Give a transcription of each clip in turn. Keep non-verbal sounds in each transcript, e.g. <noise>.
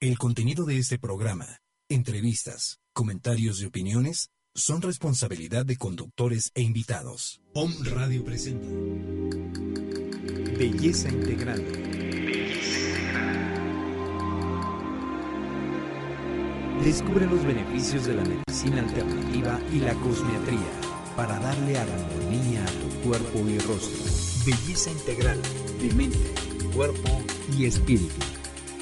El contenido de este programa, entrevistas, comentarios y opiniones son responsabilidad de conductores e invitados. Om Radio presenta Belleza Integral. Descubre los beneficios de la medicina alternativa y la cosmetría para darle armonía a tu cuerpo y rostro. Belleza integral de mente, cuerpo y espíritu.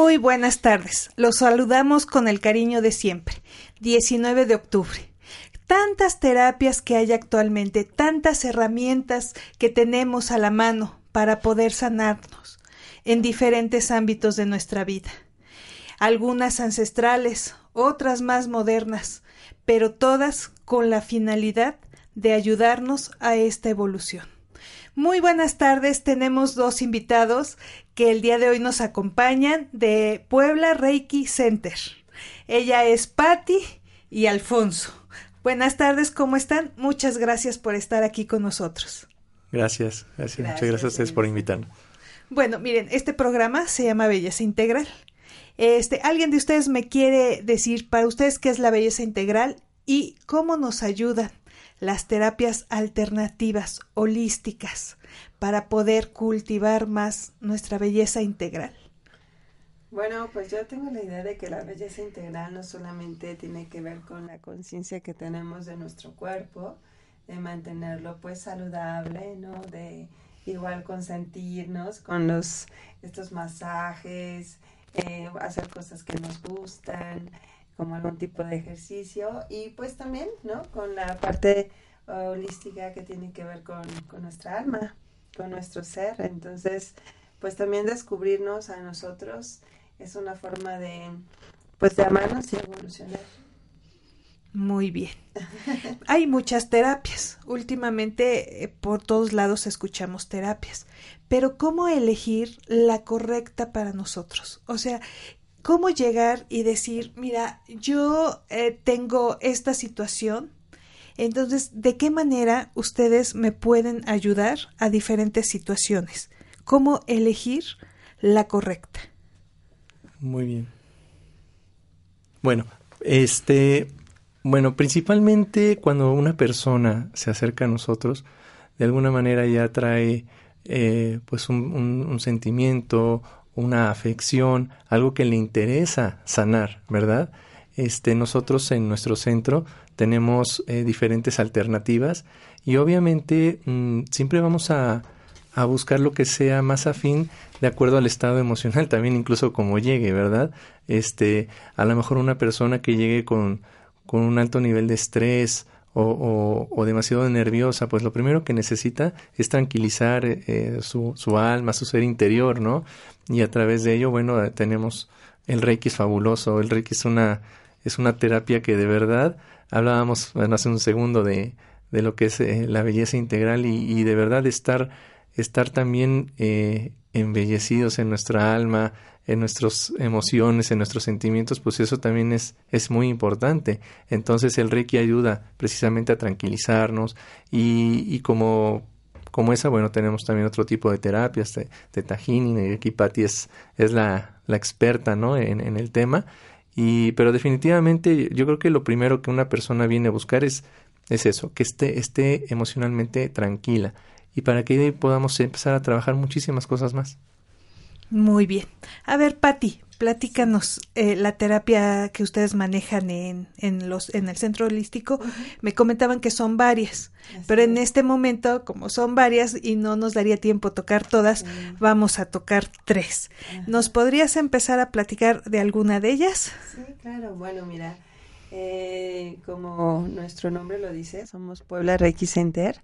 Muy buenas tardes. Los saludamos con el cariño de siempre. 19 de octubre. Tantas terapias que hay actualmente, tantas herramientas que tenemos a la mano para poder sanarnos en diferentes ámbitos de nuestra vida. Algunas ancestrales, otras más modernas, pero todas con la finalidad de ayudarnos a esta evolución. Muy buenas tardes, tenemos dos invitados que el día de hoy nos acompañan de Puebla Reiki Center. Ella es Patti y Alfonso. Buenas tardes, ¿cómo están? Muchas gracias por estar aquí con nosotros. Gracias, gracias, muchas gracias a ustedes por invitarnos. Bueno, miren, este programa se llama Belleza Integral. Este, ¿alguien de ustedes me quiere decir para ustedes qué es la belleza integral y cómo nos ayudan las terapias alternativas, holísticas, para poder cultivar más nuestra belleza integral? Bueno, pues yo tengo la idea de que la belleza integral no solamente tiene que ver con la conciencia que tenemos de nuestro cuerpo, de mantenerlo pues saludable, ¿no? De igual consentirnos con los estos masajes, eh, hacer cosas que nos gustan, como algún tipo de ejercicio y pues también, ¿no? Con la parte holística que tiene que ver con, con nuestra alma, con nuestro ser. Entonces, pues también descubrirnos a nosotros es una forma de, pues de amarnos y evolucionar. Muy bien. Hay muchas terapias. Últimamente eh, por todos lados escuchamos terapias. Pero ¿cómo elegir la correcta para nosotros? O sea, cómo llegar y decir, mira, yo eh, tengo esta situación, entonces, ¿de qué manera ustedes me pueden ayudar a diferentes situaciones? ¿Cómo elegir la correcta? Muy bien. Bueno, este, bueno, principalmente cuando una persona se acerca a nosotros, de alguna manera ya trae eh, pues un, un sentimiento una afección, algo que le interesa sanar, ¿verdad? Este, nosotros en nuestro centro tenemos eh, diferentes alternativas y obviamente mm, siempre vamos a, a, buscar lo que sea más afín de acuerdo al estado emocional, <laughs> también incluso como llegue, ¿verdad? Este, a lo mejor una persona que llegue con, con un alto nivel de estrés o, o, demasiado nerviosa, pues lo primero que necesita es tranquilizar eh, su, su alma, su ser interior, ¿no? y a través de ello, bueno, tenemos el Reiki es fabuloso, el Reiki es una, es una terapia que de verdad, hablábamos bueno, hace un segundo de, de lo que es eh, la belleza integral y, y, de verdad estar, estar también eh, embellecidos en nuestra alma, en nuestras emociones, en nuestros sentimientos, pues eso también es, es muy importante. Entonces el Reiki ayuda precisamente a tranquilizarnos y, y como como esa, bueno, tenemos también otro tipo de terapias, de, de y aquí Patti es, es la, la experta, ¿no? En, en, el tema. Y, pero definitivamente yo creo que lo primero que una persona viene a buscar es, es eso, que esté, esté emocionalmente tranquila. Y para que podamos empezar a trabajar muchísimas cosas más. Muy bien. A ver, Patti, Platícanos eh, la terapia que ustedes manejan en, en, los, en el centro holístico. Me comentaban que son varias, pero en este momento, como son varias y no nos daría tiempo tocar todas, vamos a tocar tres. ¿Nos podrías empezar a platicar de alguna de ellas? Sí, claro. Bueno, mira, eh, como nuestro nombre lo dice, somos Puebla Reiki Center.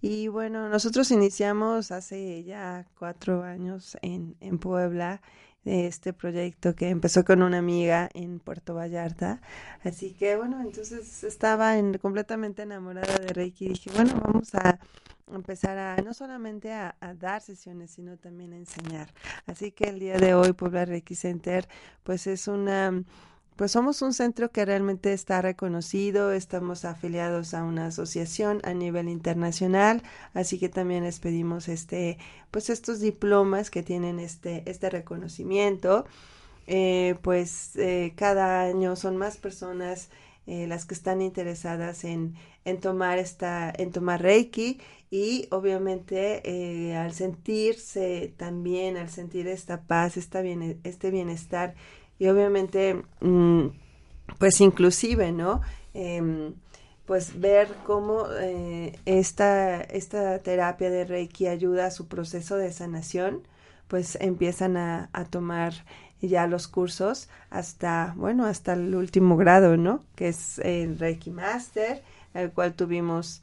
Y bueno, nosotros iniciamos hace ya cuatro años en, en Puebla de este proyecto que empezó con una amiga en Puerto Vallarta. Así que bueno, entonces estaba en, completamente enamorada de Reiki y dije, bueno, vamos a empezar a no solamente a, dar sesiones, sino también a enseñar. Así que el día de hoy Puebla Reiki Center pues es una pues somos un centro que realmente está reconocido, estamos afiliados a una asociación a nivel internacional, así que también les pedimos este, pues estos diplomas que tienen este, este reconocimiento. Eh, pues eh, cada año son más personas eh, las que están interesadas en, en tomar esta, en tomar Reiki y obviamente al sentirse también, al sentir esta paz, esta bien, este bienestar y obviamente, mm, pues inclusive, ¿no? Em, pues ver cómo eh, esta, esta terapia de Reiki ayuda a su proceso de sanación, pues empiezan a, a tomar ya los cursos hasta, bueno, hasta el último grado, ¿no? Que es el Reiki Master, el cual tuvimos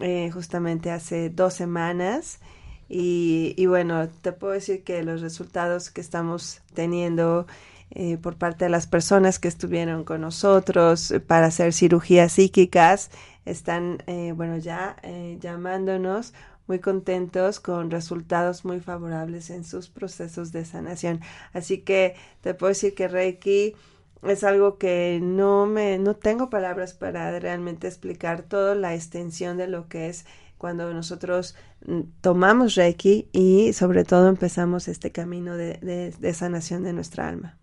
eh, justamente hace dos semanas. Y, y bueno, te puedo decir que los resultados que estamos teniendo eh, por parte de las personas que estuvieron con nosotros eh, para hacer cirugías psíquicas. Están, eh, bueno, ya llamándonos muy contentos con resultados muy favorables en sus procesos de sanación. Así que te puedo decir que Reiki es algo que no me no tengo palabras para realmente explicar toda la extensión de lo que es cuando nosotros mm, tomamos Reiki y sobre todo empezamos este camino de, de sanación de nuestra alma.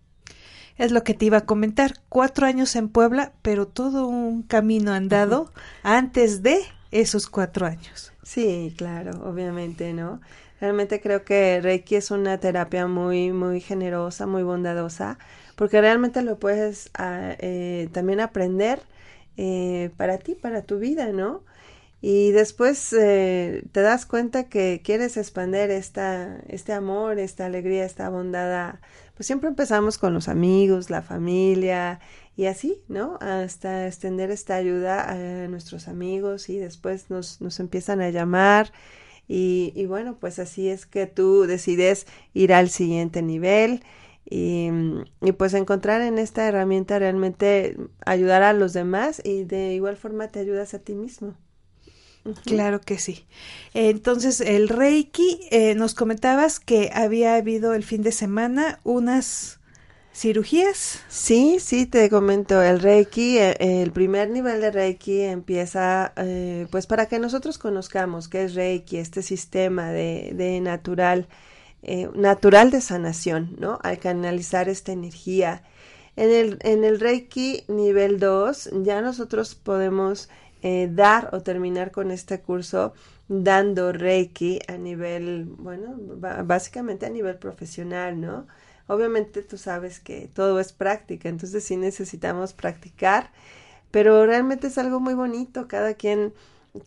Es lo que te iba a comentar. Cuatro años en Puebla, pero todo un camino andado antes de esos cuatro años. Sí, claro, obviamente, ¿no? Realmente creo que Reiki es una terapia muy, muy generosa, muy bondadosa, porque realmente lo puedes ah, eh, también aprender eh, para ti, para tu vida, ¿no? Y después eh, te das cuenta que quieres expandir esta, este amor, esta alegría, esta bondad pues siempre empezamos con los amigos, la familia y así, ¿no? Hasta extender esta ayuda a nuestros amigos y después nos, nos empiezan a llamar y, y, bueno, pues así es que tú decides ir al siguiente nivel y, y pues encontrar en esta herramienta realmente ayudar a los demás y de igual forma te ayudas a ti mismo. Claro que sí. Entonces, el Reiki, eh, nos comentabas que había habido el fin de semana unas cirugías. Sí, sí, te comento, el Reiki, eh, el primer nivel de Reiki empieza, eh, pues para que nosotros conozcamos qué es Reiki, este sistema de, de natural, natural de sanación, ¿no? Al canalizar esta energía. En el, en el Reiki nivel 2, ya nosotros podemos eh, dar o terminar con este curso dando Reiki a nivel, bueno, básicamente a nivel profesional, ¿no? Obviamente tú sabes que todo es práctica, entonces sí necesitamos practicar, pero realmente es algo muy bonito, cada quien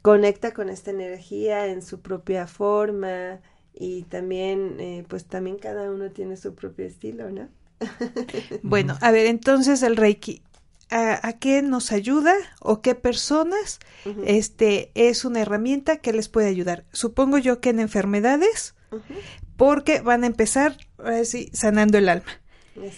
conecta con esta energía en su propia forma y también, eh, pues también cada uno tiene su propio estilo, ¿no? <laughs> bueno, a ver, entonces el Reiki, a, qué nos ayuda o qué personas este es una herramienta que les puede ayudar. Supongo yo que en enfermedades, porque van a empezar así, sanando el alma.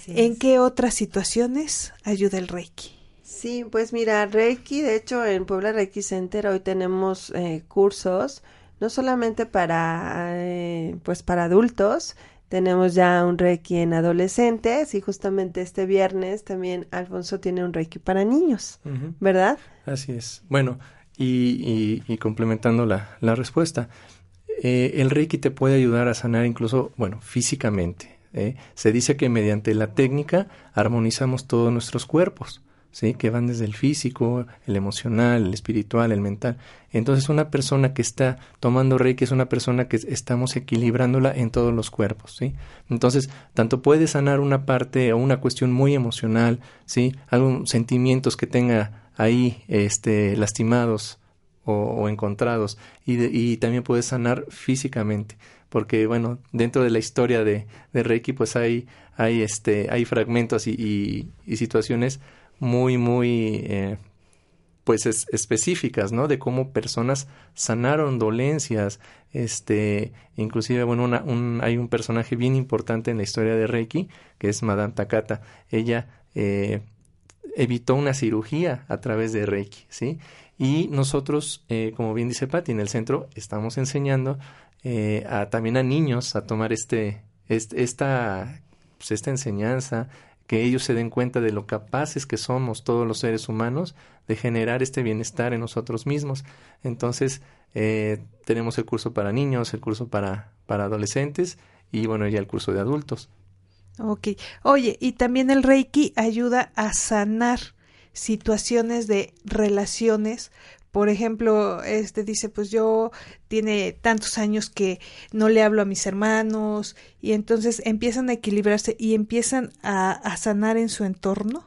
¿En qué otras situaciones ayuda el Reiki? Sí, pues mira, Reiki, de hecho en Puebla Reiki Center hoy tenemos eh, cursos, no solamente para, eh, pues para adultos, tenemos ya un Reiki en adolescentes y justamente este viernes también Alfonso tiene un Reiki para niños, ¿verdad? Así es. Bueno, y, y, complementando la, la respuesta, eh, el Reiki te puede ayudar a sanar incluso, bueno, físicamente. ¿eh? Se dice que mediante la técnica armonizamos todos nuestros cuerpos. ¿Sí? que van desde el físico, el emocional, el espiritual, el mental. Entonces una persona que está tomando Reiki es una persona que estamos equilibrándola en todos los cuerpos. ¿sí? Entonces, tanto puede sanar una parte o una cuestión muy emocional, ¿sí? algunos sentimientos que tenga ahí este, lastimados o, encontrados y, y también puede sanar físicamente porque bueno dentro de la historia de, de Reiki pues hay hay este hay fragmentos y, y, situaciones muy muy eh, pues específicas no de cómo personas sanaron dolencias este inclusive bueno una, un, hay un personaje bien importante en la historia de Reiki que es Madame Takata. Ella eh, evitó una cirugía a través de Reiki sí y nosotros eh, como bien dice Patti en el centro estamos enseñando también a niños a tomar este, esta, pues esta enseñanza, que ellos se den cuenta de lo capaces que somos todos los seres humanos de generar este bienestar en nosotros mismos. Entonces, eh, tenemos el curso para niños, el curso para, para adolescentes y bueno, ya el curso de adultos. Ok. Oye, y también el Reiki ayuda a sanar situaciones de relaciones por ejemplo, este dice, pues yo tiene tantos años que no le hablo a mis hermanos y entonces empiezan a equilibrarse y empiezan a, sanar en su entorno.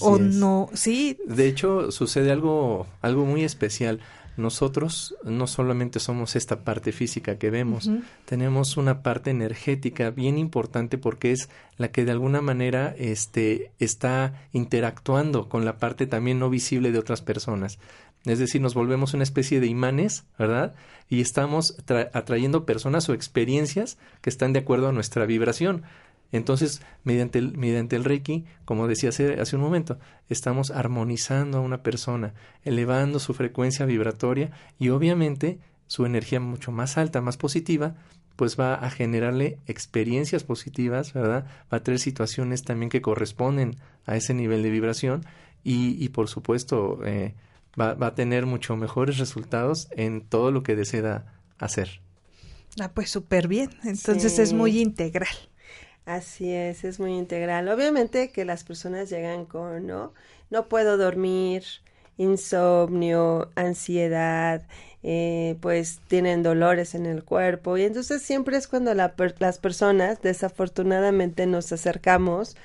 o no, sí. De hecho, sucede algo, algo muy especial. Nosotros no solamente somos esta parte física que vemos, tenemos una parte energética bien importante porque es la que de alguna manera este, está interactuando con la parte también no visible de otras personas. Es decir, nos volvemos una especie de imanes, ¿verdad? Y estamos atrayendo personas o experiencias que están de acuerdo a nuestra vibración. Entonces, mediante el, mediante el Reiki, como decía hace, hace, un momento, estamos armonizando a una persona, elevando su frecuencia vibratoria y obviamente su energía mucho más alta, más positiva, pues va a generarle experiencias positivas, ¿verdad? Va a traer situaciones también que corresponden a ese nivel de vibración y, y por supuesto, eh, va, va a tener mucho mejores resultados en todo lo que desea hacer. Ah, pues súper bien. Entonces es muy integral. Así es, es muy integral. Obviamente que las personas llegan con, ¿no? No puedo dormir, insomnio, ansiedad, eh, pues tienen dolores en el cuerpo y entonces siempre es cuando la las personas desafortunadamente nos acercamos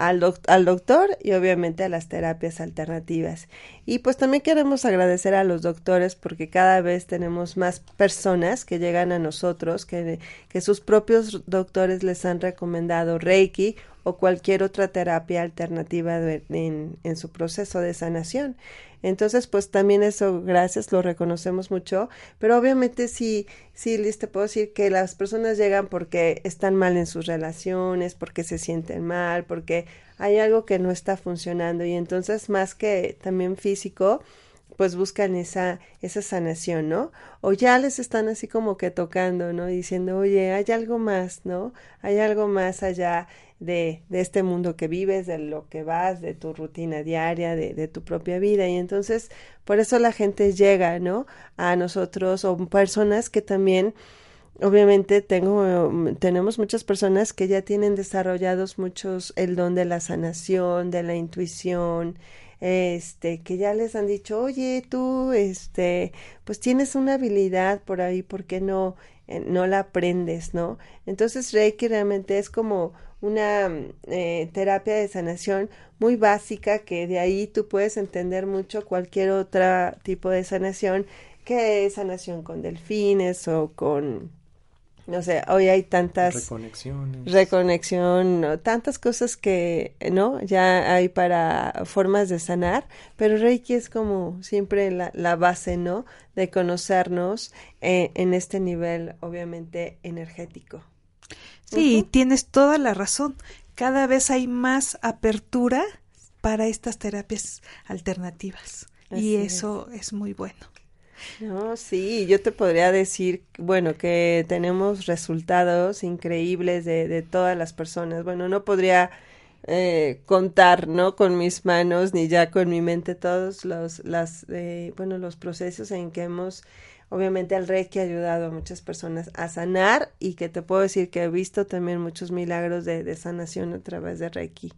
al, al doctor y obviamente a las terapias alternativas. Y pues también queremos agradecer a los doctores porque cada vez tenemos más personas que llegan a nosotros, que, que sus propios doctores les han recomendado Reiki o cualquier otra terapia alternativa en, en su proceso de sanación. Entonces, pues también eso, gracias, lo reconocemos mucho, pero obviamente sí, sí, Liz, te puedo decir que las personas llegan porque están mal en sus relaciones, porque se sienten mal, porque hay algo que no está funcionando y entonces más que también físico, pues buscan esa, esa sanación, ¿no? O ya les están así como que tocando, ¿no? Diciendo, oye, hay algo más, ¿no? Hay algo más allá de, de este mundo que vives, de lo que vas, de tu rutina diaria, de, de tu propia vida. Y entonces, por eso la gente llega, ¿no? A nosotros o personas que también obviamente tengo tenemos muchas personas que ya tienen desarrollados muchos el don de la sanación, de la intuición, este, que ya les han dicho, "Oye, tú este, pues tienes una habilidad por ahí, ¿por qué no eh, no la aprendes, no?" Entonces Reiki realmente es como una eh, terapia de sanación muy básica que de ahí tú puedes entender mucho cualquier otro tipo de sanación que es sanación con delfines o con no sé, hoy hay tantas reconexiones, reconexión, tantas cosas que, ¿no? Ya hay para formas de sanar, pero Reiki es como siempre la, la base, ¿no? De conocernos eh, en este nivel, obviamente, energético. Sí, tienes toda la razón. Cada vez hay más apertura para estas terapias alternativas y eso es. muy bueno. No, sí, yo te podría decir, bueno, que tenemos resultados increíbles de, de todas las personas. Bueno, no podría eh, contar, ¿no? Con mis manos ni ya con mi mente todos los, las, eh, bueno, los procesos en que hemos obviamente el Reiki ha ayudado a muchas personas a sanar y que te puedo decir que he visto también muchos milagros de, de sanación a través de Reiki.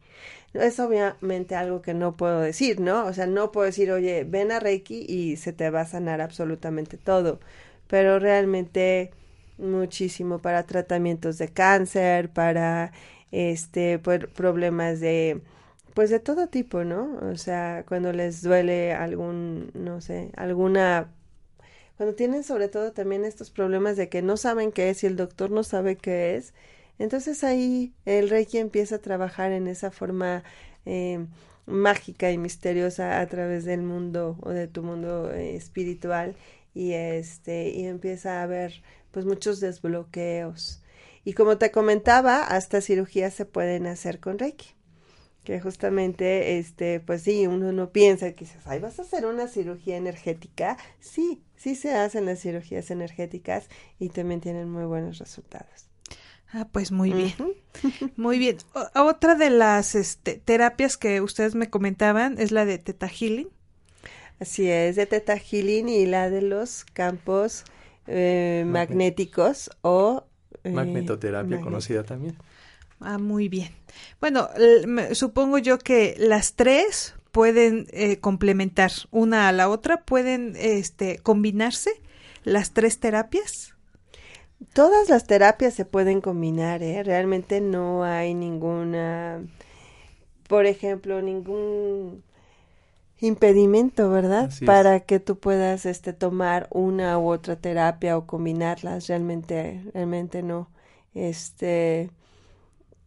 Es obviamente algo que no puedo decir, ¿no? O sea, no puedo decir, oye, ven a Reiki y se te va a sanar absolutamente todo, pero realmente muchísimo para tratamientos de cáncer, para este problemas de pues de todo tipo, ¿no? O sea, cuando les duele algún, no sé, alguna cuando tienen sobre todo también estos problemas de que no saben qué es y el doctor no sabe qué es, entonces ahí el Reiki empieza a trabajar en esa forma eh, mágica y misteriosa a través del mundo o de tu mundo eh, espiritual y este y empieza a haber pues muchos desbloqueos. Y como te comentaba hasta cirugías se pueden hacer con Reiki que justamente, este, pues sí, uno no piensa, quizás, ay, vas a hacer una cirugía energética. Sí, sí se hacen las cirugías energéticas y también tienen muy buenos resultados. Ah, pues muy bien. <laughs> Muy bien. otra de las este, terapias que ustedes me comentaban es la de Teta Healing. Así es, de Teta Healing y la de los campos eh, magnéticos o... Eh, Magnetoterapia conocida también. Ah, muy bien. Bueno, supongo yo que las tres pueden eh, complementar una a la otra, pueden este, combinarse las tres terapias. Todas las terapias se pueden combinar, ¿eh? realmente no hay ninguna, por ejemplo, ningún impedimento, ¿verdad? Para que tú puedas este tomar una u otra terapia o combinarlas, realmente realmente no. Este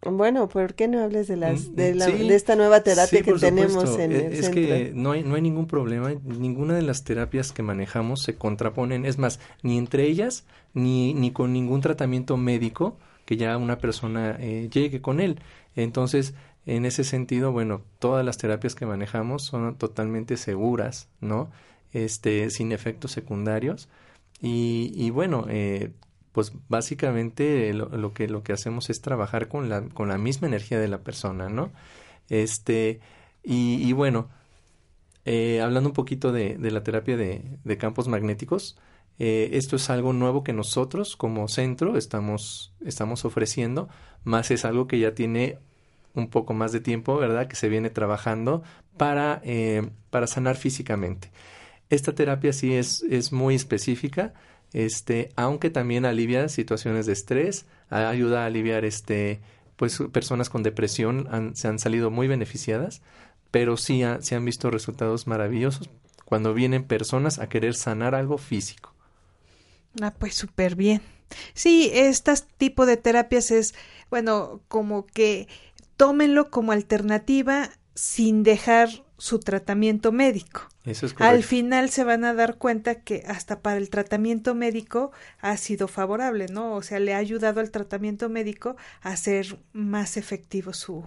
bueno, ¿por qué no hables de las mm, de, la, de esta nueva terapia que tenemos en e, el Es que no hay, no hay ningún problema, ninguna de las terapias que manejamos se contraponen, es más, ni entre ellas, ni, ni con ningún tratamiento médico que ya una persona eh, llegue con él. Entonces, en ese sentido, bueno, todas las terapias que manejamos son totalmente seguras, ¿no? Este, sin efectos secundarios. Y, y bueno, eh, pues básicamente lo, que lo que hacemos es trabajar con la con la misma energía de la persona no este y, bueno eh, hablando un poquito de, de la terapia de, de campos magnéticos eh, esto es algo nuevo que nosotros como centro estamos estamos ofreciendo más es algo que ya tiene un poco más de tiempo verdad que se viene trabajando para eh, para sanar físicamente. Esta terapia sí es es muy específica este, aunque también alivia situaciones de estrés, ayuda a aliviar este, pues personas con depresión se han salido muy beneficiadas, pero sí se han visto resultados maravillosos cuando vienen personas a querer sanar algo físico. Ah, pues súper bien. Sí, este tipo de terapias es, bueno, como que tómenlo como alternativa sin dejar su tratamiento médico. Eso es Al final se van a dar cuenta que hasta para el tratamiento médico ha sido favorable, ¿no? O sea, le ha ayudado al tratamiento médico a hacer más efectivo su,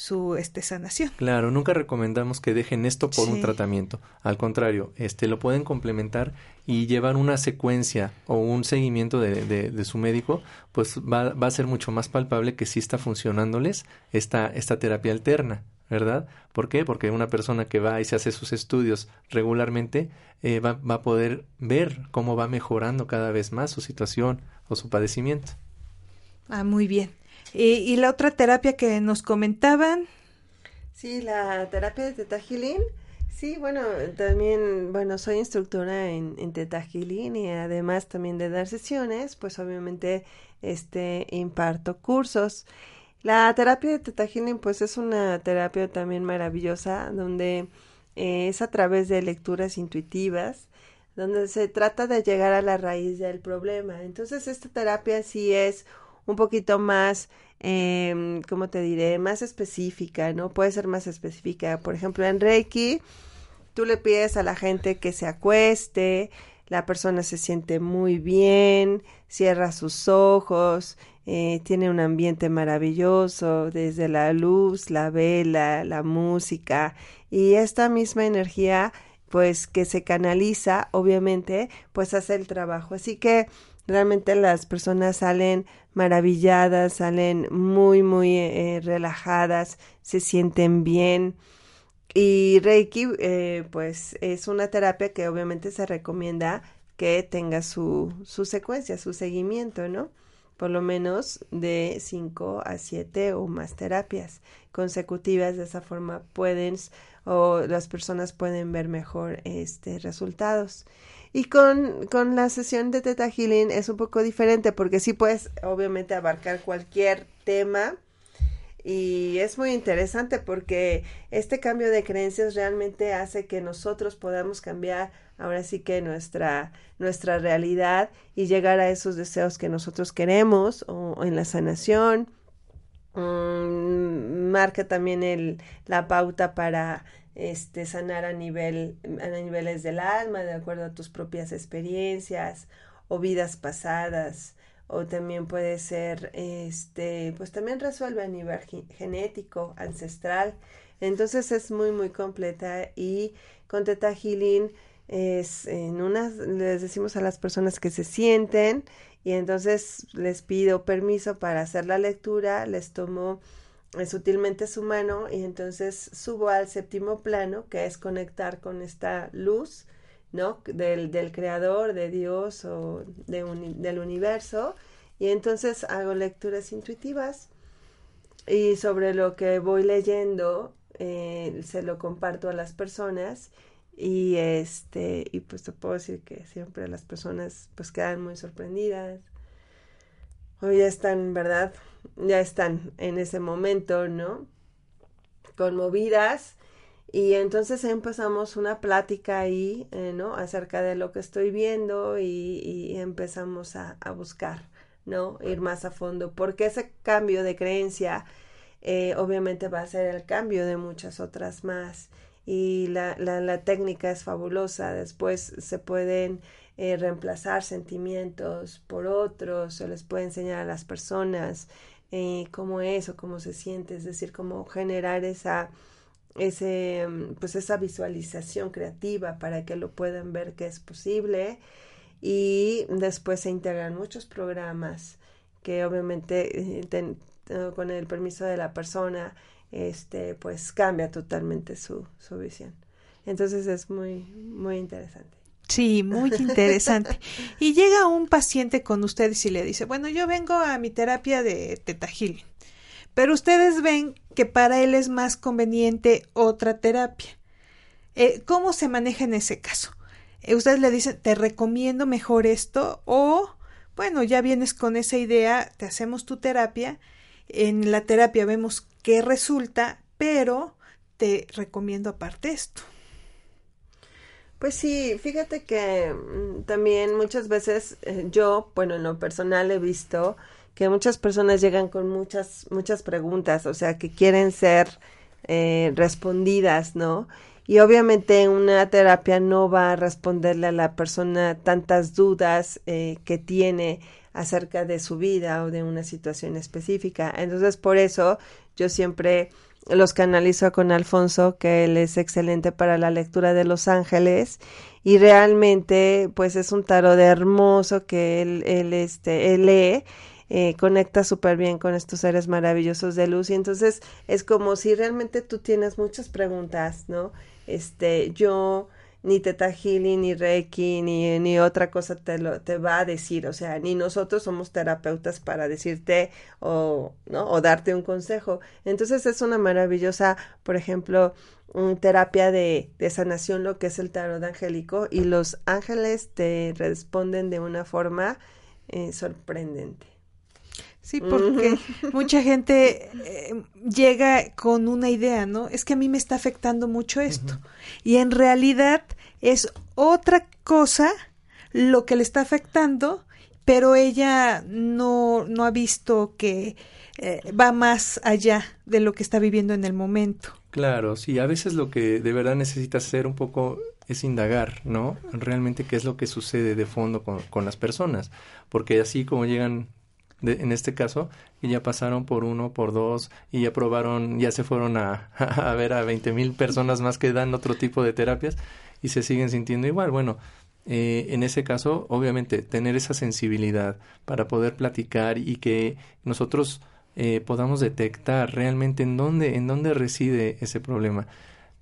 su este, sanación. Claro, nunca recomendamos que dejen esto por un tratamiento. Al contrario, este lo pueden complementar y llevar una secuencia o un seguimiento de, de, de su médico, pues va, va, a ser mucho más palpable que sí está funcionándoles esta, esta terapia alterna. ¿verdad? ¿Por qué? Porque una persona que va y se hace sus estudios regularmente eh, va, va, a poder ver cómo va mejorando cada vez más su situación o su padecimiento. Ah, muy bien. ¿Y, la otra terapia que nos comentaban? Sí, la terapia de Teta. Sí, bueno, también, bueno, soy instructora en, en Teta y además también de dar sesiones, pues obviamente este imparto cursos. La terapia de Teta pues es una terapia también maravillosa donde eh, es a través de lecturas intuitivas donde se trata de llegar a la raíz del problema. Entonces esta terapia sí es un poquito más, eh, ¿cómo te diré? Más específica, ¿no? Puede ser más específica. Por ejemplo, en Reiki, tú le pides a la gente que se acueste, la persona se siente muy bien, cierra sus ojos, eh, tiene un ambiente maravilloso, desde la luz, la vela, la música y esta misma energía pues que se canaliza obviamente pues hace el trabajo así que realmente las personas salen maravilladas salen muy muy eh, relajadas se sienten bien y Reiki eh, pues es una terapia que obviamente se recomienda que tenga su, su secuencia, su seguimiento, ¿no? Por lo menos de 5 a 7 o más terapias consecutivas. De esa forma pueden o las personas pueden ver mejor este resultados. Y con, con la sesión de Teta Healing es un poco diferente porque sí puedes obviamente abarcar cualquier tema y es muy interesante porque este cambio de creencias realmente hace que nosotros podamos cambiar ahora sí que nuestra, nuestra realidad y llegar a esos deseos que nosotros queremos o, en la sanación. Mm, marca también el, la pauta para este, sanar a, nivel, a niveles del alma, de acuerdo a tus propias experiencias o vidas pasadas o también puede ser, este, pues también resuelve a nivel genético, ancestral. Entonces es muy, muy completa y con Teta Healing es en unas, les decimos a las personas que se sienten y entonces les pido permiso para hacer la lectura, les tomo sutilmente su mano y entonces subo al séptimo plano que es conectar con esta luz ¿no? Del, del creador, de Dios o de del universo. Y entonces hago lecturas intuitivas y sobre lo que voy leyendo eh, se lo comparto a las personas y este y pues te puedo decir que siempre las personas pues quedan muy sorprendidas o ya están verdad ya están en ese momento no conmovidas y entonces empezamos una plática ahí, eh, ¿no? Acerca de lo que estoy viendo y, empezamos a, buscar, ¿no? Ir más a fondo, porque ese cambio de creencia eh, obviamente va a ser el cambio de muchas otras más. Y la, la, la técnica es fabulosa, después se pueden eh, reemplazar sentimientos por otros, se les puede enseñar a las personas cómo es o cómo se siente, es decir, cómo generar esa ese, mm, pues esa visualización creativa para que lo puedan ver que es posible. Y después se integran muchos programas que obviamente eh, con el permiso de la persona este pues cambia totalmente su, su visión. Entonces es muy muy interesante Sí, muy interesante. Y llega un paciente con ustedes y le dice, bueno, yo vengo a mi terapia de Teta Healing. Pero ustedes ven que para él es más conveniente otra terapia. Eh, ¿Cómo se maneja en ese caso? Eh, ustedes le dicen, te recomiendo mejor esto o, bueno, ya vienes con esa idea, te hacemos tu terapia, en la terapia vemos qué resulta, pero te recomiendo aparte esto. Pues sí, fíjate que mm, también muchas veces eh, yo, bueno, en lo personal he visto que muchas personas llegan con muchas, muchas preguntas, o sea, que quieren ser eh, respondidas, ¿no? Y obviamente una terapia no va a responderle a la persona tantas dudas eh, que tiene acerca de su vida o de una situación específica. Entonces, por eso yo siempre los canalizo con Alfonso, que él es excelente para la lectura de los ángeles y realmente pues es un tarot hermoso que él, él, este, él lee eh, conecta súper bien con estos seres maravillosos de luz y entonces es como si realmente tú tienes muchas preguntas, ¿no? Este, yo ni Teta Healing, ni Reiki, ni, ni otra cosa te, lo, te va a decir, o sea, ni nosotros somos terapeutas para decirte o, ¿no? o darte un consejo. Entonces es una maravillosa, por ejemplo, terapia de, de sanación, lo que es el tarot angélico, y los ángeles te responden de una forma eh, sorprendente. Sí, porque <laughs> mucha gente eh, llega con una idea, ¿no? Es que a mí me está afectando mucho esto. Y en realidad es otra cosa lo que le está afectando, pero ella no, no ha visto que eh, va más allá de lo que está viviendo en el momento. Claro, sí, a veces lo que de verdad necesitas hacer un poco es indagar, ¿no? Realmente qué es lo que sucede de fondo con, con las personas, porque así como llegan en este caso, y ya pasaron por uno, por dos, y ya probaron, ya se fueron a, <laughs> a ver a veinte mil personas más que dan otro tipo de terapias y se siguen sintiendo igual. Bueno, eh, en ese caso, obviamente, tener esa sensibilidad para poder platicar y que nosotros eh, podamos detectar realmente en dónde, en dónde reside ese problema.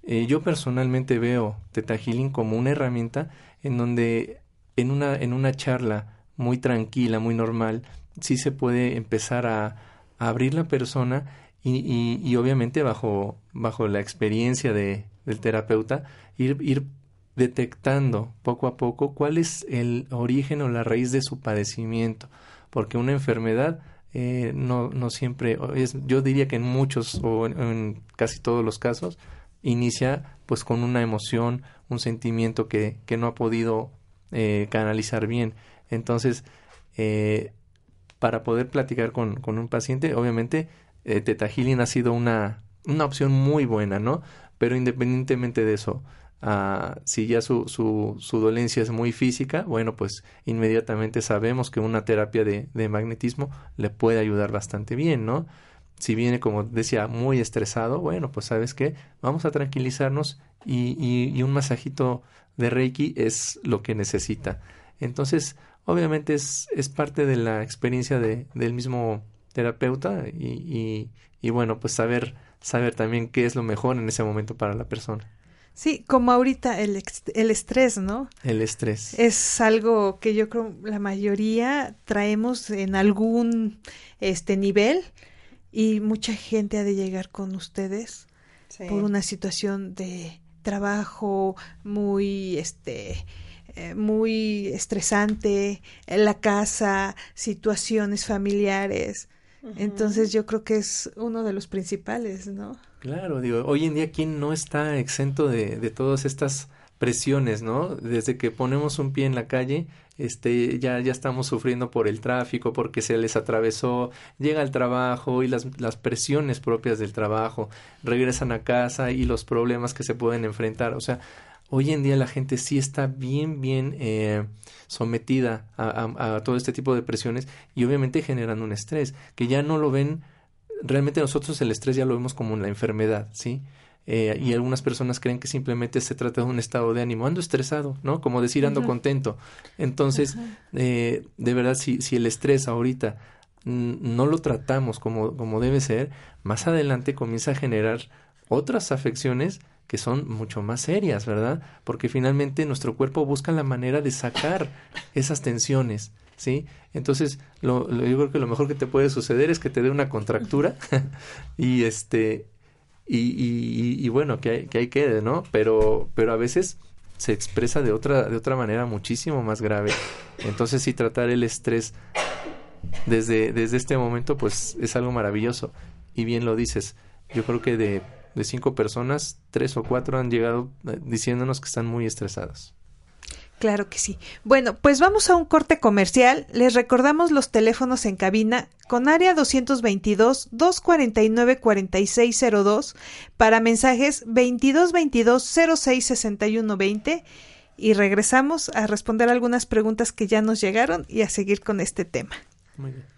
Eh, yo personalmente veo Teta Healing como una herramienta en donde en una, en una charla muy tranquila, muy normal, sí se puede empezar a, abrir la persona y, obviamente bajo, bajo la experiencia de, del terapeuta, ir, ir detectando poco a poco cuál es el origen o la raíz de su padecimiento, porque una enfermedad eh, no, no siempre, es, yo diría que en muchos o en, casi todos los casos, inicia pues con una emoción, un sentimiento que, que no ha podido eh, canalizar bien. Entonces, eh, para poder platicar con, con un paciente, obviamente, eh, Teta Healing ha sido una, una opción muy buena, ¿no? Pero independientemente de eso, Ah, si ya su, su, su, dolencia es muy física, bueno, pues inmediatamente sabemos que una terapia de, de, magnetismo le puede ayudar bastante bien, ¿no? Si viene, como decía, muy estresado, bueno, pues sabes qué, vamos a tranquilizarnos y, y un masajito de Reiki es lo que necesita. Entonces, obviamente es, es parte de la experiencia de, del mismo terapeuta y, y, y bueno, pues saber, saber también qué es lo mejor en ese momento para la persona. Sí, como ahorita el, el estrés, ¿no? El estrés. Es algo que yo creo la mayoría traemos en algún este nivel y mucha gente ha de llegar con ustedes sí. por una situación de trabajo muy este eh, muy estresante, en la casa, situaciones familiares. Uh -huh. Entonces yo creo que es uno de los principales, ¿no? Claro, digo, hoy en día quién no está exento de, de todas estas presiones, ¿no? Desde que ponemos un pie en la calle, este, ya, ya estamos sufriendo por el tráfico, porque se les atravesó, llega al trabajo y las, las presiones propias del trabajo, regresan a casa y los problemas que se pueden enfrentar. O sea, hoy en día la gente sí está bien, bien eh, sometida a, a, a todo este tipo de presiones y obviamente generan un estrés, que ya no lo ven realmente nosotros el estrés ya lo vemos como la enfermedad, ¿sí? Eh, y algunas personas creen que simplemente se trata de un estado de ánimo, ando estresado, ¿no? Como decir ando contento. Entonces, eh, de verdad, si, si el estrés ahorita no lo tratamos como, como debe ser, más adelante comienza a generar otras afecciones que son mucho más serias, ¿verdad? Porque finalmente nuestro cuerpo busca la manera de sacar esas tensiones. ¿sí? Entonces, lo, yo creo que lo mejor que te puede suceder es que te dé una contractura <laughs> y este y, y, y, bueno, que, que ahí quede, ¿no? Pero, pero a veces se expresa de otra, de otra manera muchísimo más grave. Entonces, sí, tratar el estrés desde, desde este momento, pues es algo maravilloso. Y bien lo dices, yo creo que de, de cinco personas, tres o cuatro han llegado eh, diciéndonos que están muy estresadas. Claro que sí. Bueno, pues vamos a un corte comercial. Les recordamos los teléfonos en cabina con área 222-249-4602 para mensajes 2222-066120 y regresamos a responder algunas preguntas que ya nos llegaron y a seguir con este tema. Muy bien.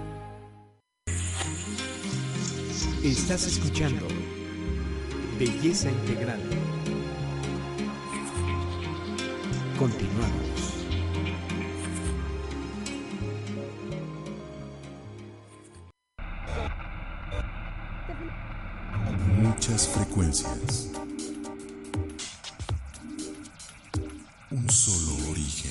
Estás escuchando Belleza Integral. Continuamos. Muchas frecuencias. Un solo origen.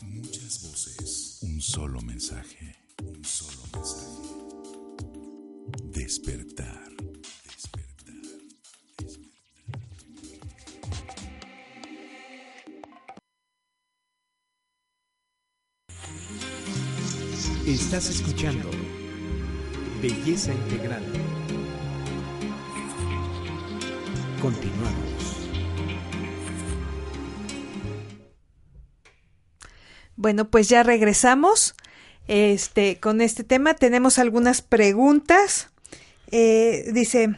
solo mensaje, un solo mensaje. Despertar. Despertar. Despertar. Estás escuchando Belleza Integral. Continuamos. Bueno, pues ya regresamos. Este, con este tema tenemos algunas preguntas. Eh, dice,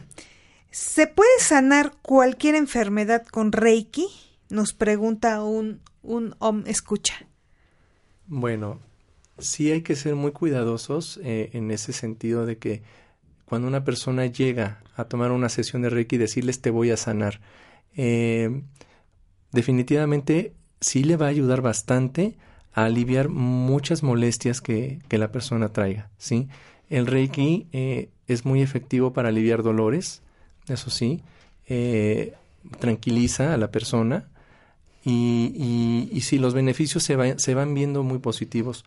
¿se puede sanar cualquier enfermedad con Reiki? Nos pregunta un, un om escucha. Bueno, sí hay que ser muy cuidadosos eh, en ese sentido de que cuando una persona llega a tomar una sesión de Reiki, decirles te voy a sanar. Eh, definitivamente sí le va a ayudar bastante a aliviar muchas molestias que, que la persona traiga, ¿sí? El Reiki eh, es muy efectivo para aliviar dolores, eso sí, eh, tranquiliza a la persona y, y, y sí, los beneficios se, se van viendo muy positivos,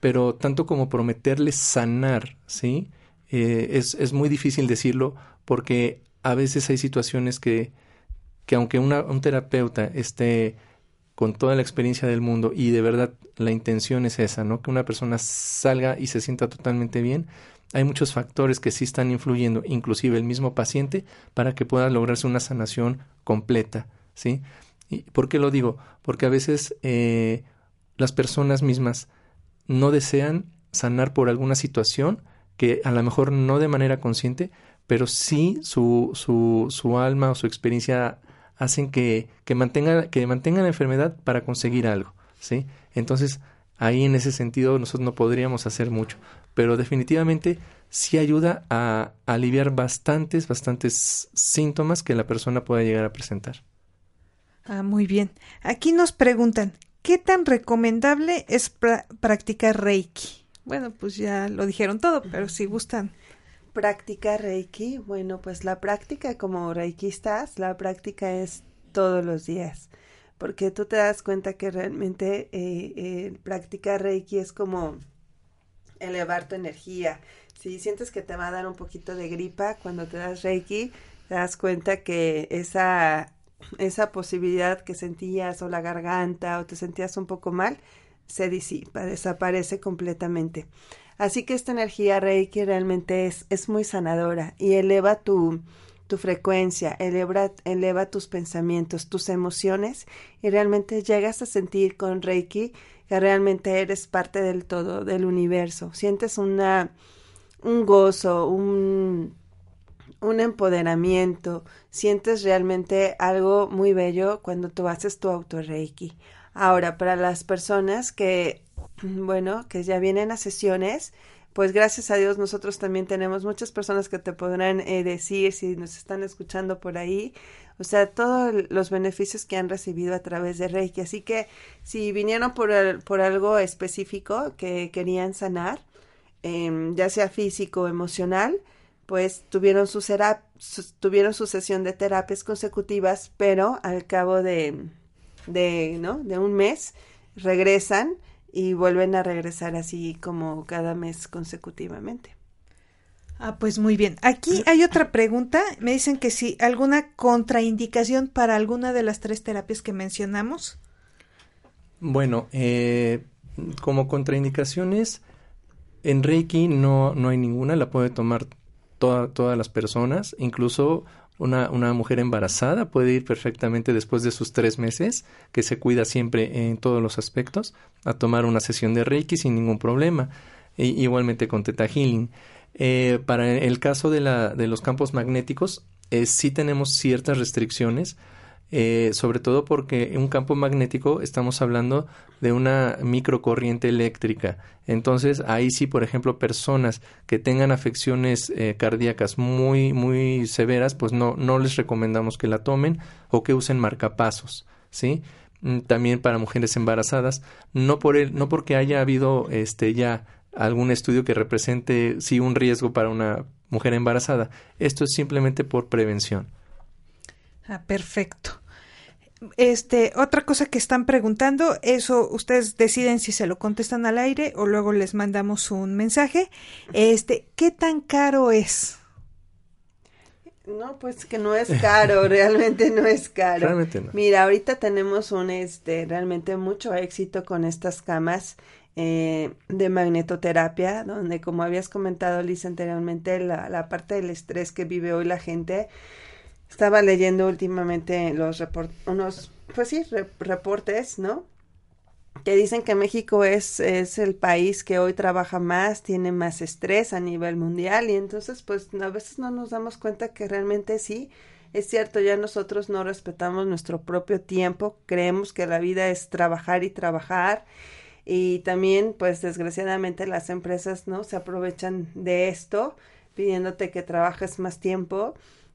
pero tanto como prometerles sanar, ¿sí? Eh, es, es muy difícil decirlo porque a veces hay situaciones que, que aunque un terapeuta esté con toda la experiencia del mundo y de verdad la intención es esa, ¿no? Que una persona salga y se sienta totalmente bien. Hay muchos factores que sí están influyendo, inclusive el mismo paciente, para que pueda lograrse una sanación completa, ¿sí? ¿Y ¿Por qué lo digo? Porque a veces eh, las personas mismas no desean sanar por alguna situación que a lo mejor no de manera consciente, pero sí su, su, su alma o su experiencia hacen que, que, mantengan, que mantengan la enfermedad para conseguir algo, ¿sí? Entonces, ahí en ese sentido nosotros no podríamos hacer mucho, pero definitivamente sí ayuda a, aliviar bastantes, bastantes síntomas que la persona pueda llegar a presentar. Ah, muy bien. Aquí nos preguntan, ¿qué tan recomendable es pra practicar Reiki? Bueno, pues ya lo dijeron todo, pero si gustan práctica Reiki, bueno, pues la práctica como reikistas, la práctica es todos los días, porque tú te das cuenta que realmente eh, practicar Reiki es como elevar tu energía. Si sientes que te va a dar un poquito de gripa cuando te das Reiki, te das cuenta que esa, esa posibilidad que sentías o la garganta o te sentías un poco mal, se disipa, desaparece completamente. Así que esta energía Reiki realmente es, es muy sanadora y eleva tu, tu frecuencia, eleva, eleva tus pensamientos, tus emociones y realmente llegas a sentir con Reiki que realmente eres parte del todo, del universo. Sientes una, un gozo, un, un empoderamiento, sientes realmente algo muy bello cuando tú haces tu auto Reiki. Ahora, para las personas que <clears throat> bueno, que ya vienen a sesiones, pues gracias a Dios nosotros también tenemos muchas personas que te podrán eh, decir si nos están escuchando por ahí, o sea, todos los beneficios que han recibido a través de Reiki. Así que si vinieron por, por algo específico que querían sanar, eh, ya sea físico o emocional, pues tuvieron su, su, tuvieron su sesión de terapias consecutivas, pero al cabo de, de, ¿no? de un mes regresan y vuelven a regresar así como cada mes consecutivamente. Ah, pues muy bien. Aquí hay otra pregunta. Me dicen que si alguna contraindicación para alguna de las tres terapias que mencionamos. Bueno, eh, como contraindicaciones, en Reiki no, no hay ninguna, la puede tomar todas las personas, incluso una, una, mujer embarazada puede ir perfectamente después de sus tres meses, que se cuida siempre en todos los aspectos, a tomar una sesión de Reiki sin ningún problema. igualmente con Teta Healing. Eh, para el caso de, la, de los campos magnéticos, eh, sí tenemos ciertas restricciones, eh, sobre todo porque en un campo magnético estamos hablando de una microcorriente eléctrica. Entonces, ahí sí, por ejemplo, personas que tengan afecciones eh, cardíacas muy, muy severas, pues no, no les recomendamos que la tomen o que usen marcapasos, ¿sí? Mm, también para mujeres embarazadas, no por el, no porque haya habido este ya algún estudio que represente sí un riesgo para una mujer embarazada. Esto es simplemente por prevención. Ah, perfecto. Este, otra cosa que están preguntando, eso ustedes deciden si se lo contestan al aire o luego les mandamos un mensaje. Este, ¿qué tan caro es? No, pues que no es caro, <laughs> realmente no es caro. Realmente no. Mira, ahorita tenemos un este realmente mucho éxito con estas camas eh, de magnetoterapia, donde como habías comentado Liz anteriormente, la, la parte del estrés que vive hoy la gente, estaba leyendo últimamente los unos, pues sí, reportes, ¿no? Que dicen que México es, es el país que hoy trabaja más, tiene más estrés a nivel mundial y entonces pues a veces no nos damos cuenta que realmente sí, es cierto, ya nosotros no respetamos nuestro propio tiempo, creemos que la vida es trabajar y trabajar y también pues desgraciadamente las empresas no se aprovechan de esto pidiéndote que trabajes más tiempo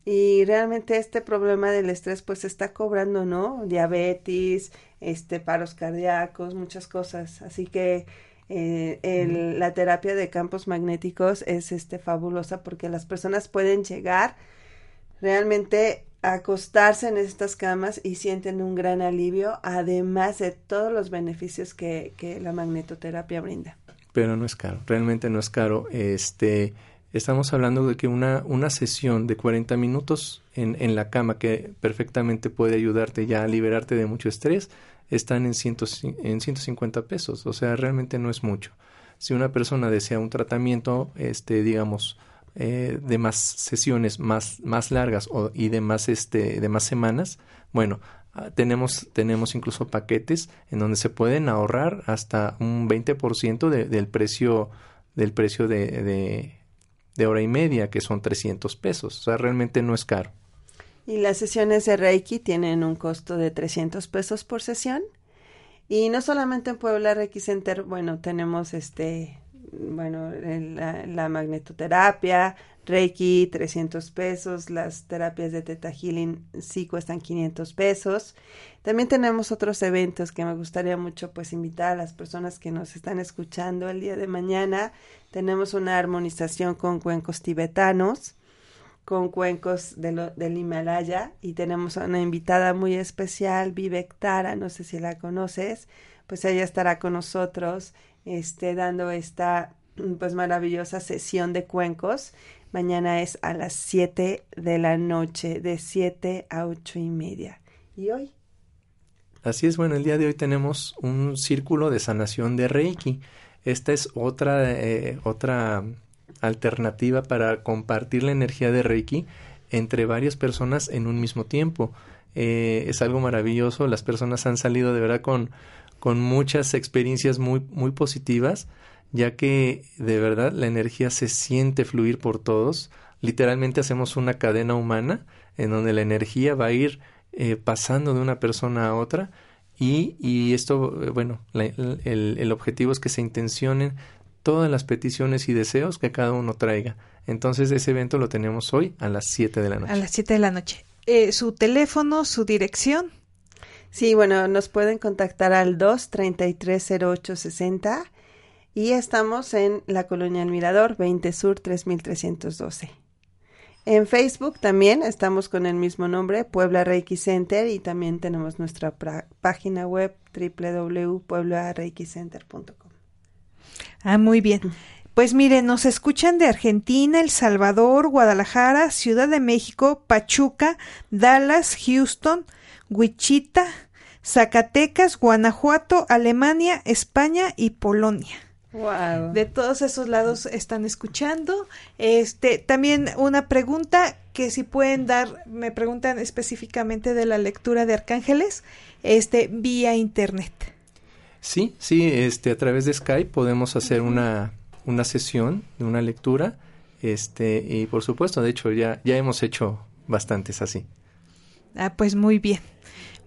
y realmente este problema del estrés pues está cobrando, ¿no? Diabetes, este, paros cardíacos, muchas cosas. Así que eh, el, la terapia de campos magnéticos es este fabulosa porque las personas pueden llegar realmente a acostarse en estas camas y sienten un gran alivio, además de todos los beneficios que, que la magnetoterapia brinda. Pero no es caro, realmente no es caro. Este, estamos hablando de que una, una sesión de 40 minutos en, en, la cama que perfectamente puede ayudarte ya a liberarte de mucho estrés, están en, ciento, en 150 pesos, o sea, realmente no es mucho. Si una persona desea un tratamiento, este, digamos, eh, de más sesiones más, más largas o, y de más, este, de más semanas, bueno, ah, tenemos, tenemos incluso paquetes en donde se pueden ahorrar hasta un 20% de, del precio, del precio de de hora y media, que son 300 pesos. O sea, realmente no es caro. Y las sesiones de Reiki tienen un costo de 300 pesos por sesión. Y no solamente en Puebla Reiki Center, bueno, tenemos este, bueno, la magnetoterapia, Reiki 300 pesos, las terapias de Teta Healing sí cuestan 500 pesos. También tenemos otros eventos que me gustaría mucho pues invitar a las personas que nos están escuchando el día de mañana. Tenemos una armonización con cuencos tibetanos, con cuencos de del Himalaya y tenemos una invitada muy especial, Vivek Tara, no sé si la conoces, pues ella estará con nosotros este, dando esta pues maravillosa sesión de cuencos Mañana es a las 7 de la noche, de 7 a 8 y media. ¿Y hoy? Así es, bueno, el día de hoy tenemos un círculo de sanación de Reiki. Esta es otra, eh, otra alternativa para compartir la energía de Reiki entre varias personas en un mismo tiempo. Eh, es algo maravilloso, las personas han salido de verdad con, con muchas experiencias muy, muy positivas ya que de verdad la energía se siente fluir por todos. Literalmente hacemos una cadena humana en donde la energía va a ir eh, pasando de una persona a otra y, y esto, eh, bueno, el, el objetivo es que se intencionen todas las peticiones y deseos que cada uno traiga. Entonces ese evento lo tenemos hoy a las 7 de la noche. A las 7 de la noche. Eh, ¿Su teléfono, su dirección? Sí, bueno, nos pueden contactar al 2330860 y estamos en la Colonia El Mirador, 20 Sur 3312. En Facebook también estamos con el mismo nombre, Puebla Reiki Center, y también tenemos nuestra página web www.pueblareikicenter.com. Ah, muy bien. Pues miren, nos escuchan de Argentina, El Salvador, Guadalajara, Ciudad de México, Pachuca, Dallas, Houston, Wichita, Zacatecas, Guanajuato, Alemania, España y Polonia. Wow. De todos esos lados están escuchando. Este, también una pregunta que si pueden dar, me preguntan específicamente de la lectura de arcángeles, este, vía internet. Sí, sí, este, a través de Skype podemos hacer una, una sesión de una lectura, este, y por supuesto, de hecho, ya, ya hemos hecho bastantes así. Ah, pues muy bien.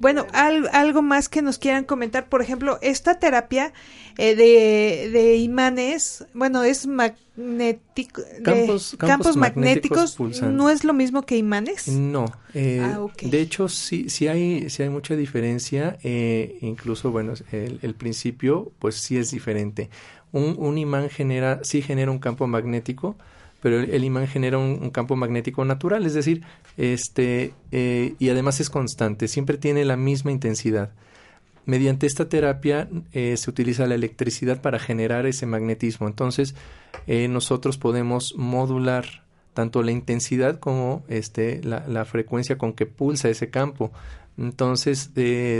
Bueno, algo más que nos quieran comentar, por ejemplo, esta terapia eh, de, de, imanes, bueno, es magnético, campos, campos, magnéticos, ¿no es lo mismo que imanes? No, eh, ah, de hecho sí, sí hay, sí hay mucha diferencia, eh, incluso, bueno, el, el, principio, pues sí es diferente. Un, un imán genera, sí genera un campo magnético, pero el, imán genera un, campo magnético natural, es decir, este, eh, y además es constante, siempre tiene la misma intensidad. Mediante esta terapia eh, se utiliza la electricidad para generar ese magnetismo. Entonces, eh, nosotros podemos modular tanto la intensidad como este, la, frecuencia con que pulsa ese campo. Entonces,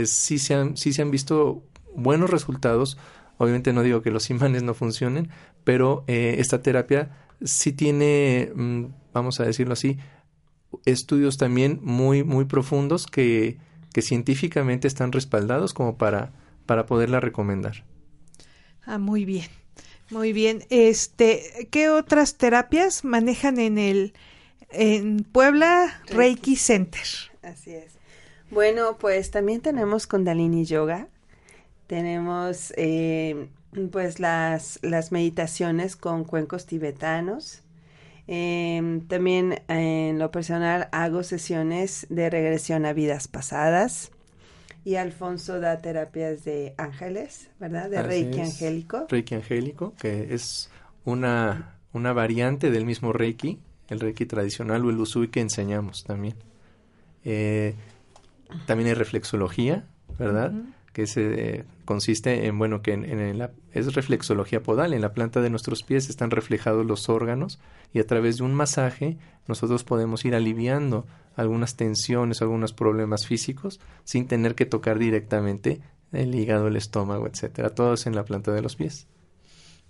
sí, se han, sí se han visto buenos resultados. Obviamente no digo que los imanes no funcionen, pero esta terapia sí tiene, mm, vamos a decirlo así, estudios también muy, muy profundos que, que científicamente están respaldados como para, para poderla recomendar. Ah, muy bien. Muy bien. Este, ¿qué otras terapias manejan en el en Puebla Reiki, Center? Así es. Bueno, pues también tenemos Kundalini Yoga. Tenemos eh, pues las, las meditaciones con cuencos tibetanos. Em, también en lo personal hago sesiones de regresión a vidas pasadas. Y Alfonso da terapias de ángeles, ¿verdad? De Reiki angélico. Reiki angélico, que es una, una variante del mismo Reiki, el Reiki tradicional o el Usui que enseñamos también. Eh, también hay reflexología, ¿verdad? Que se consiste en, bueno, que en, la, es reflexología podal, en la planta de nuestros pies están reflejados los órganos y a través de un masaje nosotros podemos ir aliviando algunas tensiones, algunos problemas físicos sin tener que tocar directamente el hígado, el estómago, etcétera, todos en la planta de los pies.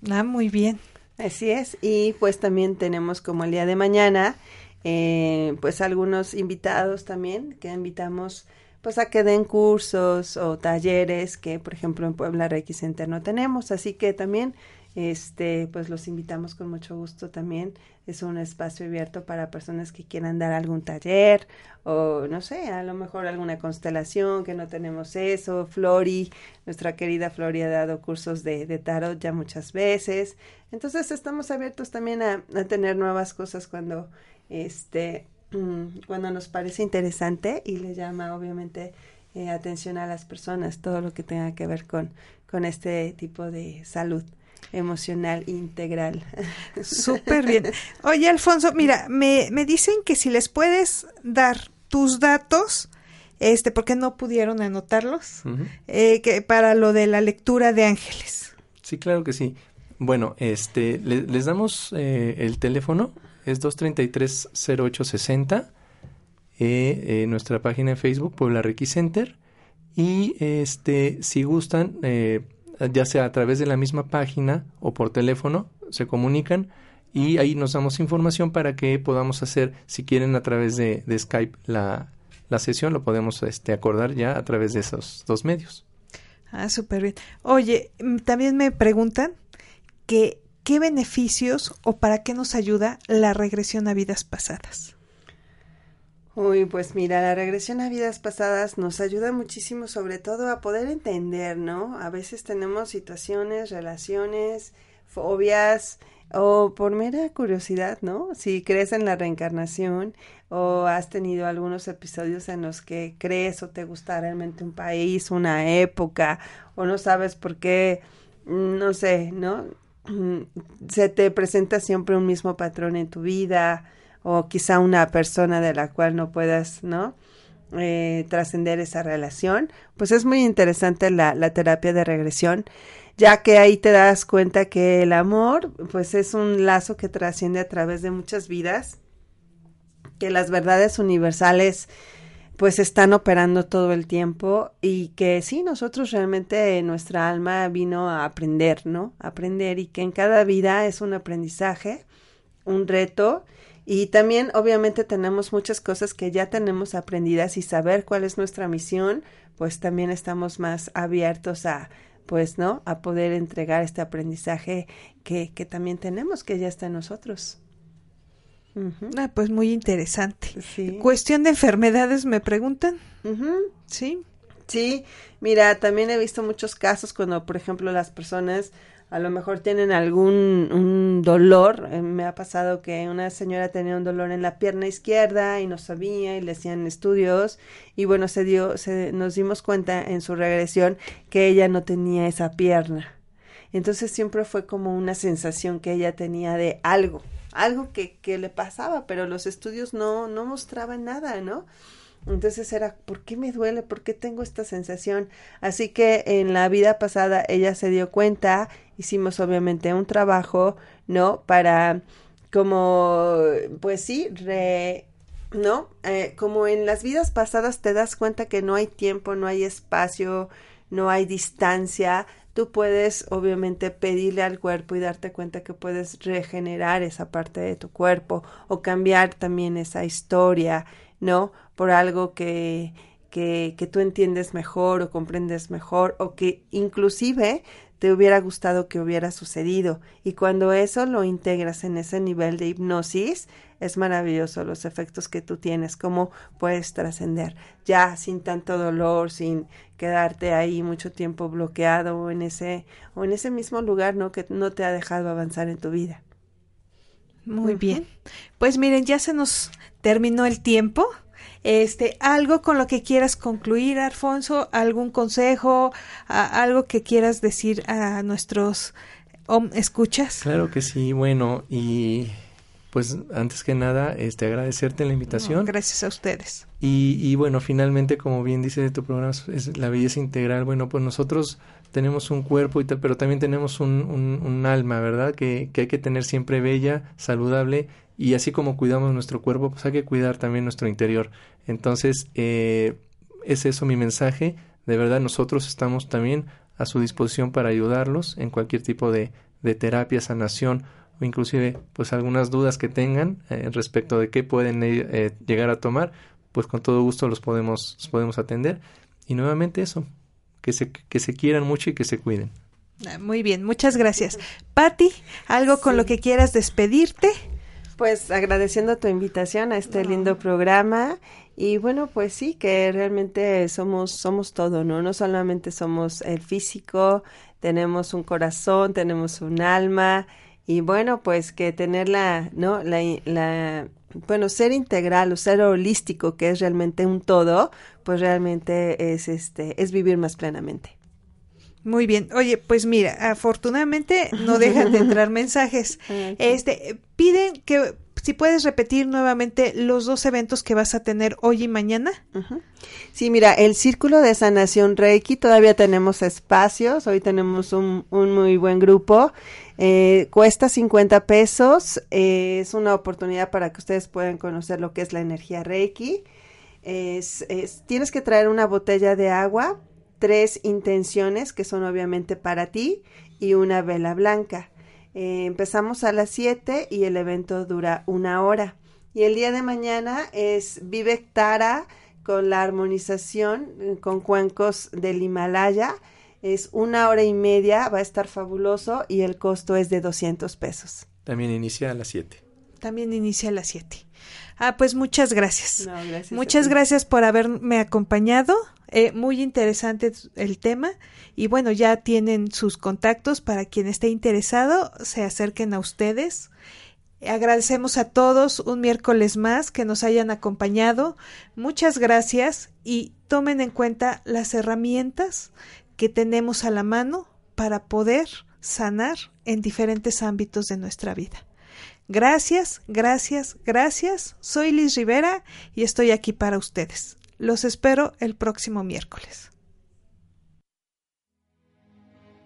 Ah, muy bien. Así es, y pues también tenemos como el día de mañana, eh, pues algunos invitados también que invitamos pues a que den cursos o talleres que por ejemplo en Puebla Reiki Center no tenemos, así que también este pues los invitamos con mucho gusto también. Es un espacio abierto para personas que quieran dar algún taller o no sé a lo mejor alguna constelación que no tenemos eso. Flori nuestra querida Flori ha dado cursos de, de tarot ya muchas veces. Entonces estamos abiertos también a, a tener nuevas cosas cuando este cuando nos parece interesante y le llama obviamente eh, atención a las personas, todo lo que tenga que ver con, con este tipo de salud emocional integral. <laughs> Súper bien. Oye, Alfonso, mira, me, me dicen que si les puedes dar tus datos, este, porque no pudieron anotarlos, eh, que para lo de la lectura de ángeles. Sí, claro que sí. Bueno, este, les damos eh, el teléfono es 233-0860, eh, eh, nuestra página en Facebook, Puebla Reiki Center. Y este, si gustan, eh, ya sea a través de la misma página o por teléfono, se comunican y ahí nos damos información para que podamos hacer, si quieren a través de, Skype la, la, sesión, lo podemos este, acordar ya a través de esos dos medios. Ah, súper bien. Oye, mm, también me preguntan que ¿qué beneficios o para qué nos ayuda la regresión a vidas pasadas? Uy, pues mira, la regresión a vidas pasadas nos ayuda muchísimo sobre todo a poder entender, ¿no? A veces tenemos situaciones, relaciones, fobias o por mera curiosidad, ¿no? Si crees en la reencarnación o has tenido algunos episodios en los que crees o te gusta realmente un país, una época o no sabes por qué, no sé, ¿no? Se te presenta siempre un mismo patrón en tu vida o quizá una persona de la cual no puedas, ¿no? eh, trascender esa relación. Pues es muy interesante la, la terapia de regresión, ya que ahí te das cuenta que el amor, pues es un lazo que trasciende a través de muchas vidas, que las verdades universales pues están operando todo el tiempo y que sí, nosotros realmente nuestra alma vino a aprender, ¿no? aprender y que en cada vida es un aprendizaje, un reto y también obviamente tenemos muchas cosas que ya tenemos aprendidas y saber cuál es nuestra misión, pues también estamos más abiertos a pues, ¿no? A poder entregar este aprendizaje que, que también tenemos, que ya está en nosotros. Ah, pues muy interesante. Cuestión de enfermedades, me preguntan. Sí. Sí, mira, también he visto muchos casos cuando, por ejemplo, las personas a lo mejor tienen algún un dolor. Eh, me ha pasado que una señora tenía un dolor en la pierna izquierda y no sabía y le hacían estudios y bueno, se dio, se, nos dimos cuenta en su regresión que ella no tenía esa pierna. Entonces siempre fue como una sensación que ella tenía de algo, algo que, que le pasaba, pero los estudios no, no mostraban nada, ¿no? Entonces era, ¿por qué me duele? ¿Por qué tengo esta sensación? Así que en la vida pasada ella se dio cuenta, hicimos obviamente un trabajo, ¿no? Para como, pues sí, re, ¿no? Eh, como en las vidas pasadas te das cuenta que no hay tiempo, no hay espacio, no hay distancia, tú puedes obviamente pedirle al cuerpo y darte cuenta que puedes regenerar esa parte de tu cuerpo o cambiar también esa historia, ¿no? Por algo que, que, que, tú entiendes mejor o comprendes mejor o que inclusive te hubiera gustado que hubiera sucedido. Y cuando eso lo integras en ese nivel de hipnosis, es maravilloso los efectos que tú tienes, cómo puedes trascender, ya sin tanto dolor, sin quedarte ahí mucho tiempo bloqueado o en ese, o en ese mismo lugar, ¿no? Que no te ha dejado avanzar en tu vida. Muy bien. Pues miren, ya se nos terminó el tiempo. Este, algo con lo que quieras concluir, Alfonso, algún consejo, algo que quieras decir a nuestros escuchas. Claro que sí, bueno, y pues antes que nada, este, agradecerte la invitación. gracias a ustedes. Y, y, bueno, finalmente, como bien dice tu programa, es la belleza integral. Bueno, pues nosotros tenemos un cuerpo y tal, pero también tenemos un, un, un alma, ¿verdad? Que, que hay que tener siempre bella, saludable y así como cuidamos nuestro cuerpo, pues hay que cuidar también nuestro interior. Entonces, eh, es eso mi mensaje. De verdad, nosotros estamos también a su disposición para ayudarlos en cualquier tipo de, de terapia, sanación o inclusive pues algunas dudas que tengan eh, respecto de qué pueden eh, llegar a tomar, pues con todo gusto los podemos, los podemos atender. Y nuevamente eso, que se, que se quieran mucho y que se cuiden. Ah, muy bien, muchas gracias. Patti, ¿algo con lo que quieras despedirte? Pues agradeciendo tu invitación a este lindo programa y bueno, pues sí, que realmente somos, somos todo, ¿no? No solamente somos el físico, tenemos un corazón, tenemos un alma y bueno, pues que tener la, ¿no? La, la, bueno, ser integral o ser holístico, que es realmente un todo, pues realmente es, este, es vivir más plenamente. Muy bien. Oye, pues mira, afortunadamente no dejan de entrar <laughs> mensajes. Este, piden que si puedes repetir nuevamente los dos eventos que vas a tener hoy y mañana. Sí, mira, el Círculo de Sanación Reiki, todavía tenemos espacios, hoy tenemos un, un muy buen grupo, eh, cuesta 50 pesos, eh, es una oportunidad para que ustedes puedan conocer lo que es la energía Reiki. es, tienes que traer una botella de agua, tres intenciones que son obviamente para ti y una vela blanca. Eh, empezamos a las 7 y el evento dura una hora. Y el día de mañana es Vive Tara con la armonización eh, con cuencos del Himalaya. Es una hora y media, va a estar fabuloso y el costo es de 200 pesos. También inicia a las 7. También inicia a las 7. Ah, pues muchas gracias. muchas gracias por haberme acompañado. Eh, muy interesante el tema y bueno, ya tienen sus contactos para quien esté interesado, se acerquen a ustedes. Agradecemos a todos un miércoles más que nos hayan acompañado. Muchas gracias y tomen en cuenta las herramientas que tenemos a la mano para poder sanar en diferentes ámbitos de nuestra vida. Gracias, gracias, gracias. Soy Liz Rivera y estoy aquí para ustedes. Los espero el próximo miércoles.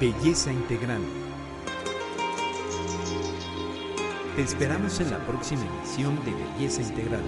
Belleza Integral. Te esperamos en la próxima edición de Belleza Integral.